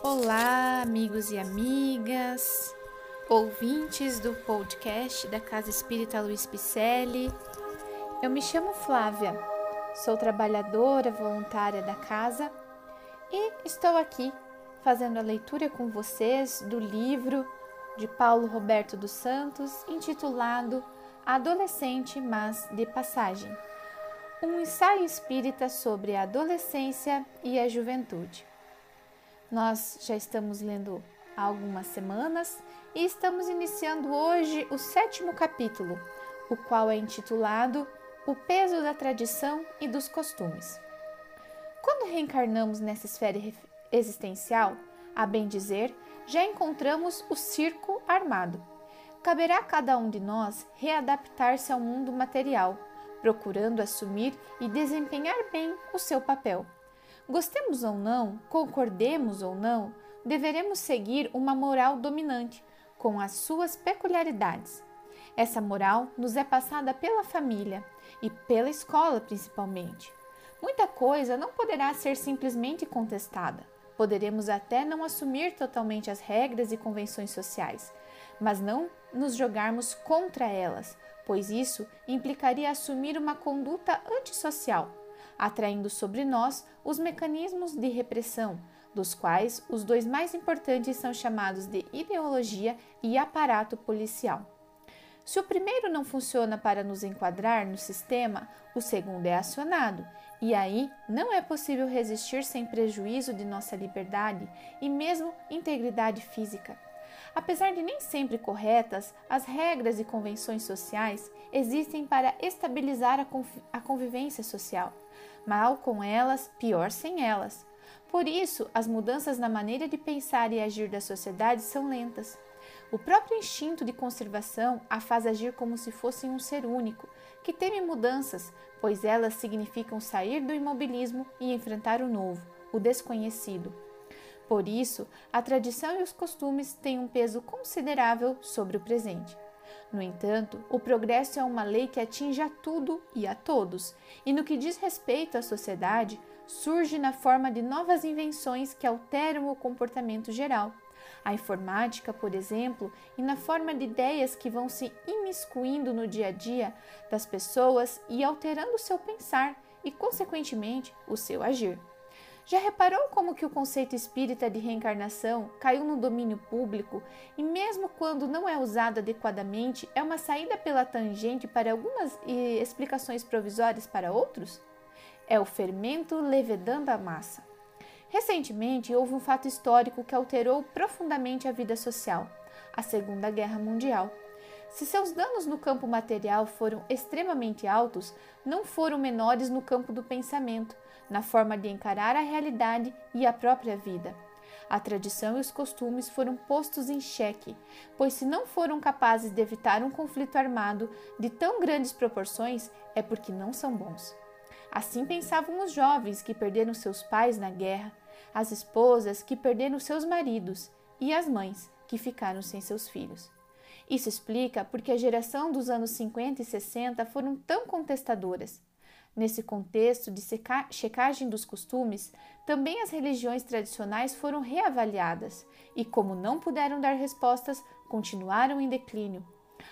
Olá, amigos e amigas, ouvintes do podcast da Casa Espírita Luiz Picelli. Eu me chamo Flávia, sou trabalhadora voluntária da casa e estou aqui fazendo a leitura com vocês do livro de Paulo Roberto dos Santos intitulado Adolescente, mas de passagem. Um ensaio espírita sobre a adolescência e a juventude. Nós já estamos lendo há algumas semanas e estamos iniciando hoje o sétimo capítulo, o qual é intitulado O peso da tradição e dos costumes. Quando reencarnamos nessa esfera existencial, a bem dizer, já encontramos o circo armado. Caberá a cada um de nós readaptar-se ao mundo material, procurando assumir e desempenhar bem o seu papel. Gostemos ou não, concordemos ou não, deveremos seguir uma moral dominante, com as suas peculiaridades. Essa moral nos é passada pela família e pela escola, principalmente. Muita coisa não poderá ser simplesmente contestada. Poderemos até não assumir totalmente as regras e convenções sociais, mas não nos jogarmos contra elas, pois isso implicaria assumir uma conduta antissocial atraindo sobre nós os mecanismos de repressão, dos quais os dois mais importantes são chamados de ideologia e aparato policial. Se o primeiro não funciona para nos enquadrar no sistema, o segundo é acionado, e aí não é possível resistir sem prejuízo de nossa liberdade e mesmo integridade física. Apesar de nem sempre corretas, as regras e convenções sociais existem para estabilizar a convivência social. Mal com elas, pior sem elas. Por isso, as mudanças na maneira de pensar e agir da sociedade são lentas. O próprio instinto de conservação a faz agir como se fosse um ser único, que teme mudanças, pois elas significam sair do imobilismo e enfrentar o novo, o desconhecido. Por isso, a tradição e os costumes têm um peso considerável sobre o presente. No entanto, o progresso é uma lei que atinge a tudo e a todos, e no que diz respeito à sociedade, surge na forma de novas invenções que alteram o comportamento geral. A informática, por exemplo, e na forma de ideias que vão se imiscuindo no dia a dia das pessoas e alterando o seu pensar e, consequentemente, o seu agir. Já reparou como que o conceito espírita de reencarnação caiu no domínio público e mesmo quando não é usado adequadamente, é uma saída pela tangente para algumas e explicações provisórias para outros? É o fermento levedando a massa. Recentemente houve um fato histórico que alterou profundamente a vida social, a Segunda Guerra Mundial. Se seus danos no campo material foram extremamente altos, não foram menores no campo do pensamento, na forma de encarar a realidade e a própria vida. A tradição e os costumes foram postos em xeque, pois se não foram capazes de evitar um conflito armado de tão grandes proporções, é porque não são bons. Assim pensavam os jovens que perderam seus pais na guerra, as esposas que perderam seus maridos e as mães que ficaram sem seus filhos. Isso explica porque a geração dos anos 50 e 60 foram tão contestadoras. Nesse contexto de checagem dos costumes, também as religiões tradicionais foram reavaliadas e, como não puderam dar respostas, continuaram em declínio.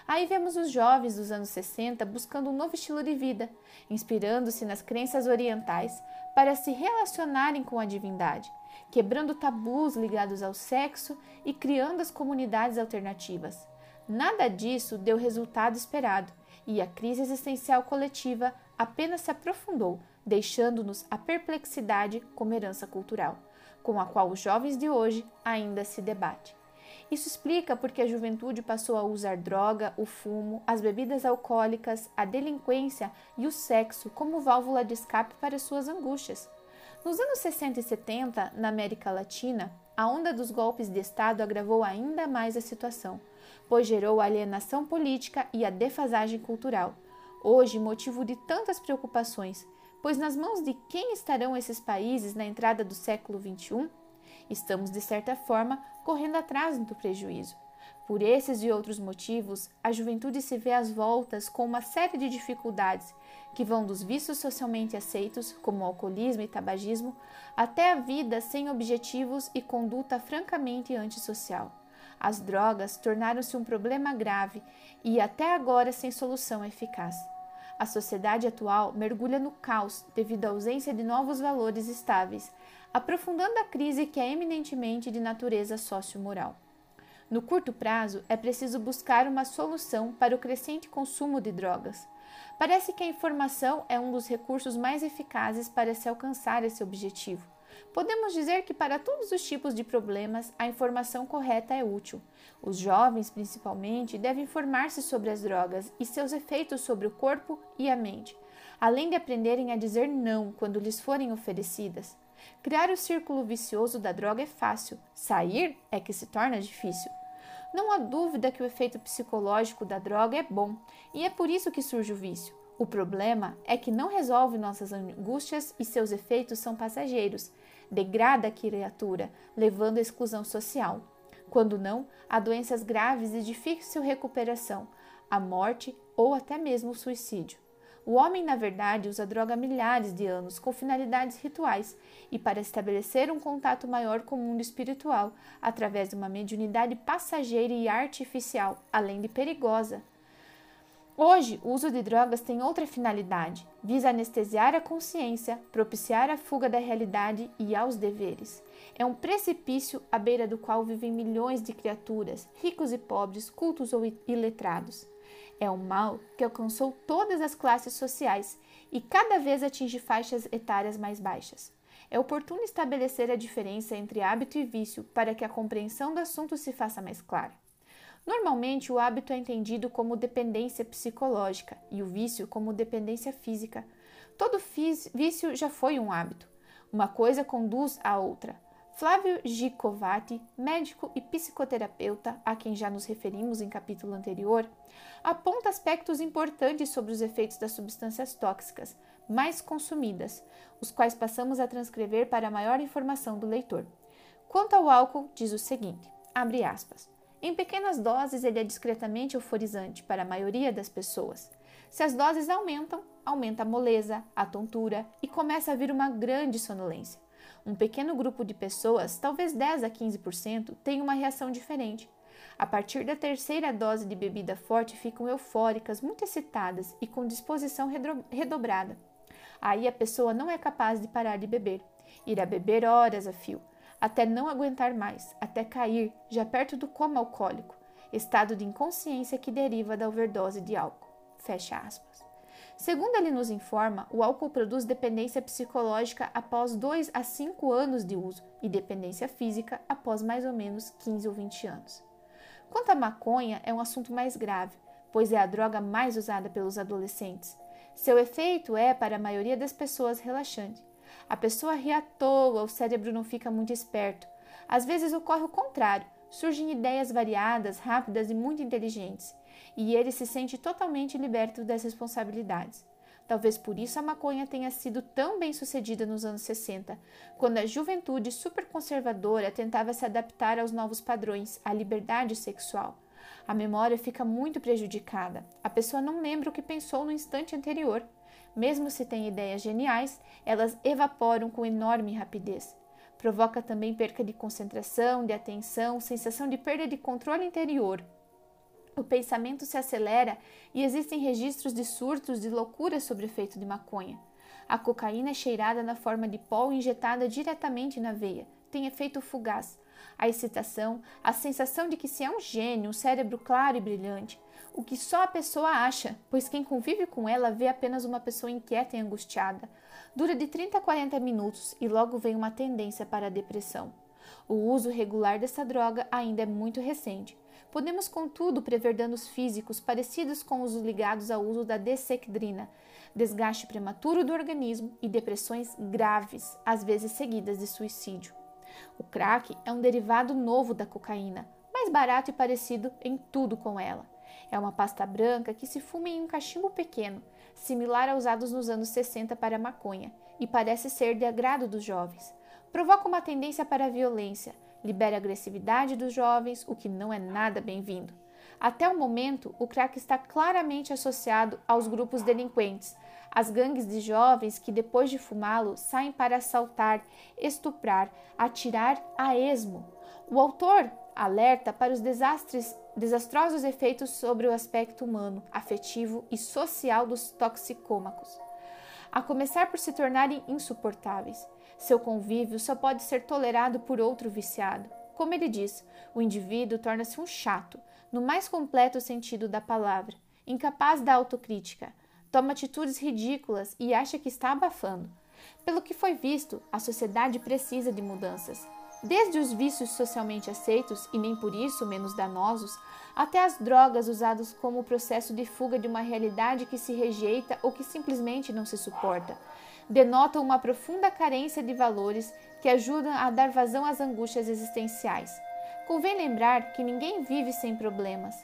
Aí vemos os jovens dos anos 60 buscando um novo estilo de vida, inspirando-se nas crenças orientais para se relacionarem com a divindade, quebrando tabus ligados ao sexo e criando as comunidades alternativas. Nada disso deu resultado esperado e a crise existencial coletiva apenas se aprofundou, deixando-nos a perplexidade como herança cultural, com a qual os jovens de hoje ainda se debatem. Isso explica porque a juventude passou a usar droga, o fumo, as bebidas alcoólicas, a delinquência e o sexo como válvula de escape para suas angústias. Nos anos 60 e 70, na América Latina, a onda dos golpes de Estado agravou ainda mais a situação, pois gerou a alienação política e a defasagem cultural, hoje motivo de tantas preocupações, pois nas mãos de quem estarão esses países na entrada do século XXI? Estamos, de certa forma, correndo atrás do prejuízo. Por esses e outros motivos, a juventude se vê às voltas com uma série de dificuldades que vão dos vícios socialmente aceitos, como alcoolismo e tabagismo, até a vida sem objetivos e conduta francamente antissocial. As drogas tornaram-se um problema grave e até agora sem solução eficaz. A sociedade atual mergulha no caos devido à ausência de novos valores estáveis, aprofundando a crise que é eminentemente de natureza sociomoral. No curto prazo, é preciso buscar uma solução para o crescente consumo de drogas. Parece que a informação é um dos recursos mais eficazes para se alcançar esse objetivo. Podemos dizer que para todos os tipos de problemas, a informação correta é útil. Os jovens, principalmente, devem informar-se sobre as drogas e seus efeitos sobre o corpo e a mente, além de aprenderem a dizer não quando lhes forem oferecidas. Criar o círculo vicioso da droga é fácil, sair é que se torna difícil. Não há dúvida que o efeito psicológico da droga é bom e é por isso que surge o vício. O problema é que não resolve nossas angústias e seus efeitos são passageiros. Degrada a criatura, levando à exclusão social. Quando não, há doenças graves e difícil recuperação, a morte ou até mesmo o suicídio. O homem, na verdade, usa droga há milhares de anos com finalidades rituais e para estabelecer um contato maior com o mundo espiritual, através de uma mediunidade passageira e artificial, além de perigosa. Hoje, o uso de drogas tem outra finalidade: visa anestesiar a consciência, propiciar a fuga da realidade e aos deveres. É um precipício à beira do qual vivem milhões de criaturas, ricos e pobres, cultos ou iletrados. É um mal que alcançou todas as classes sociais e cada vez atinge faixas etárias mais baixas. É oportuno estabelecer a diferença entre hábito e vício para que a compreensão do assunto se faça mais clara. Normalmente, o hábito é entendido como dependência psicológica e o vício como dependência física. Todo vício já foi um hábito. Uma coisa conduz à outra. Flávio Gicovati, médico e psicoterapeuta, a quem já nos referimos em capítulo anterior, aponta aspectos importantes sobre os efeitos das substâncias tóxicas mais consumidas, os quais passamos a transcrever para maior informação do leitor. Quanto ao álcool, diz o seguinte: abre aspas. Em pequenas doses, ele é discretamente euforizante para a maioria das pessoas. Se as doses aumentam, aumenta a moleza, a tontura e começa a vir uma grande sonolência. Um pequeno grupo de pessoas, talvez 10 a 15%, tem uma reação diferente. A partir da terceira dose de bebida forte, ficam eufóricas, muito excitadas e com disposição redobrada. Aí a pessoa não é capaz de parar de beber. Irá beber horas a fio, até não aguentar mais, até cair, já perto do coma alcoólico, estado de inconsciência que deriva da overdose de álcool. Fecha aspas. Segundo ele nos informa, o álcool produz dependência psicológica após 2 a 5 anos de uso e dependência física após mais ou menos 15 ou 20 anos. Quanto à maconha, é um assunto mais grave, pois é a droga mais usada pelos adolescentes. Seu efeito é, para a maioria das pessoas, relaxante. A pessoa ri à toa, o cérebro não fica muito esperto. Às vezes ocorre o contrário, surgem ideias variadas, rápidas e muito inteligentes e ele se sente totalmente liberto das responsabilidades. Talvez por isso a maconha tenha sido tão bem sucedida nos anos 60, quando a juventude superconservadora tentava se adaptar aos novos padrões, à liberdade sexual. A memória fica muito prejudicada. A pessoa não lembra o que pensou no instante anterior. Mesmo se tem ideias geniais, elas evaporam com enorme rapidez. Provoca também perca de concentração, de atenção, sensação de perda de controle interior, o pensamento se acelera e existem registros de surtos de loucura sobre efeito de maconha. A cocaína é cheirada na forma de pó injetada diretamente na veia. Tem efeito fugaz. A excitação, a sensação de que se é um gênio, um cérebro claro e brilhante, o que só a pessoa acha, pois quem convive com ela vê apenas uma pessoa inquieta e angustiada. Dura de 30 a 40 minutos e logo vem uma tendência para a depressão. O uso regular dessa droga ainda é muito recente. Podemos, contudo, prever danos físicos parecidos com os ligados ao uso da desecdrina, desgaste prematuro do organismo e depressões graves, às vezes seguidas de suicídio. O crack é um derivado novo da cocaína, mais barato e parecido em tudo com ela. É uma pasta branca que se fuma em um cachimbo pequeno, similar aos usados nos anos 60 para a maconha, e parece ser de agrado dos jovens. Provoca uma tendência para a violência, libera a agressividade dos jovens, o que não é nada bem-vindo. Até o momento, o crack está claramente associado aos grupos delinquentes, as gangues de jovens que, depois de fumá-lo, saem para assaltar, estuprar, atirar a esmo. O autor alerta para os desastres, desastrosos efeitos sobre o aspecto humano, afetivo e social dos toxicômacos, a começar por se tornarem insuportáveis. Seu convívio só pode ser tolerado por outro viciado. Como ele diz, o indivíduo torna-se um chato, no mais completo sentido da palavra, incapaz da autocrítica, toma atitudes ridículas e acha que está abafando. Pelo que foi visto, a sociedade precisa de mudanças. Desde os vícios socialmente aceitos e nem por isso menos danosos, até as drogas usadas como processo de fuga de uma realidade que se rejeita ou que simplesmente não se suporta, denotam uma profunda carência de valores que ajudam a dar vazão às angústias existenciais. Convém lembrar que ninguém vive sem problemas.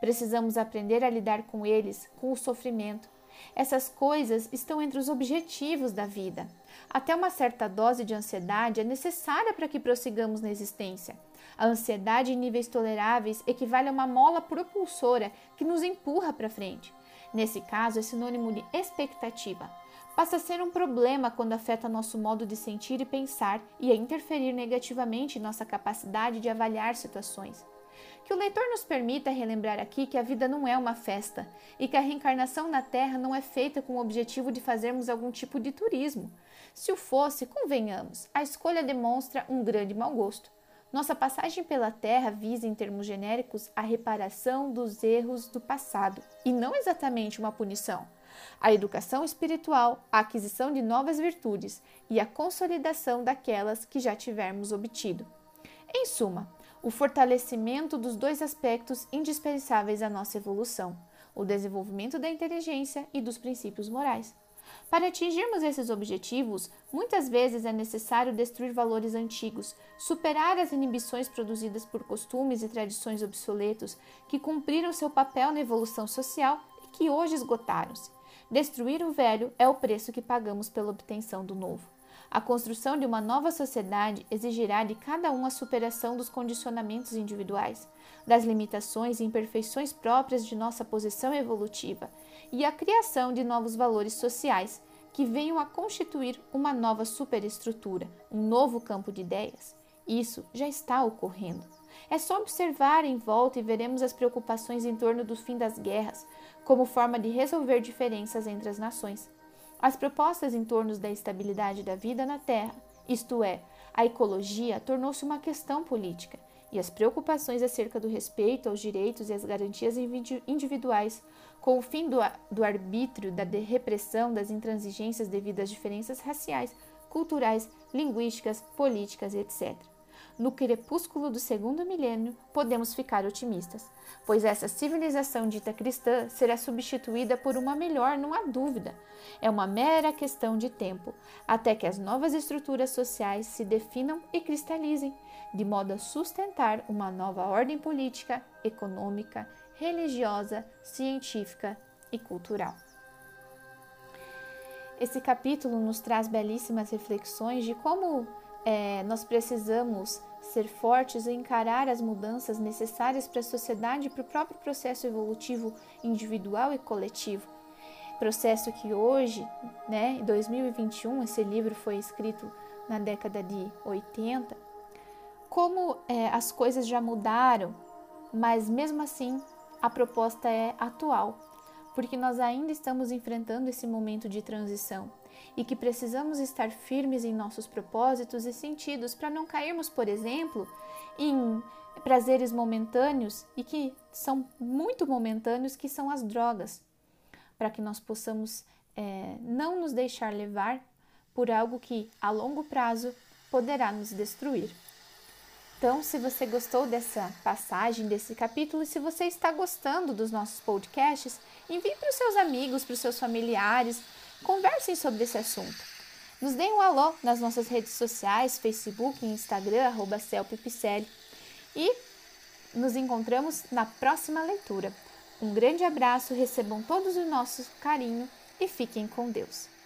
Precisamos aprender a lidar com eles, com o sofrimento. Essas coisas estão entre os objetivos da vida. Até uma certa dose de ansiedade é necessária para que prossigamos na existência. A ansiedade em níveis toleráveis equivale a uma mola propulsora que nos empurra para frente. Nesse caso, é sinônimo de expectativa passa a ser um problema quando afeta nosso modo de sentir e pensar e a interferir negativamente em nossa capacidade de avaliar situações. Que o leitor nos permita relembrar aqui que a vida não é uma festa e que a reencarnação na Terra não é feita com o objetivo de fazermos algum tipo de turismo. Se o fosse, convenhamos, a escolha demonstra um grande mau gosto. Nossa passagem pela Terra visa, em termos genéricos, a reparação dos erros do passado e não exatamente uma punição a educação espiritual, a aquisição de novas virtudes e a consolidação daquelas que já tivermos obtido. Em suma, o fortalecimento dos dois aspectos indispensáveis à nossa evolução: o desenvolvimento da inteligência e dos princípios morais. Para atingirmos esses objetivos, muitas vezes é necessário destruir valores antigos, superar as inibições produzidas por costumes e tradições obsoletos que cumpriram seu papel na evolução social e que hoje esgotaram-se. Destruir o velho é o preço que pagamos pela obtenção do novo. A construção de uma nova sociedade exigirá de cada um a superação dos condicionamentos individuais, das limitações e imperfeições próprias de nossa posição evolutiva e a criação de novos valores sociais que venham a constituir uma nova superestrutura, um novo campo de ideias. Isso já está ocorrendo. É só observar em volta e veremos as preocupações em torno do fim das guerras, como forma de resolver diferenças entre as nações. As propostas em torno da estabilidade da vida na Terra, isto é, a ecologia, tornou-se uma questão política, e as preocupações acerca do respeito aos direitos e às garantias individuais, com o fim do, do arbítrio, da repressão, das intransigências devido às diferenças raciais, culturais, linguísticas, políticas, etc no crepúsculo do segundo milênio, podemos ficar otimistas, pois essa civilização dita cristã será substituída por uma melhor, não há dúvida. É uma mera questão de tempo, até que as novas estruturas sociais se definam e cristalizem, de modo a sustentar uma nova ordem política, econômica, religiosa, científica e cultural. Esse capítulo nos traz belíssimas reflexões de como é, nós precisamos ser fortes e encarar as mudanças necessárias para a sociedade e para o próprio processo evolutivo individual e coletivo. Processo que hoje, né, em 2021, esse livro foi escrito na década de 80, como é, as coisas já mudaram, mas mesmo assim a proposta é atual, porque nós ainda estamos enfrentando esse momento de transição e que precisamos estar firmes em nossos propósitos e sentidos para não cairmos, por exemplo, em prazeres momentâneos e que são muito momentâneos, que são as drogas, para que nós possamos é, não nos deixar levar por algo que a longo prazo poderá nos destruir. Então, se você gostou dessa passagem, desse capítulo, e se você está gostando dos nossos podcasts, envie para os seus amigos, para os seus familiares, Conversem sobre esse assunto. Nos deem um alô nas nossas redes sociais, Facebook e Instagram, arroba Celpipicelli. E nos encontramos na próxima leitura. Um grande abraço, recebam todos o nosso carinho e fiquem com Deus.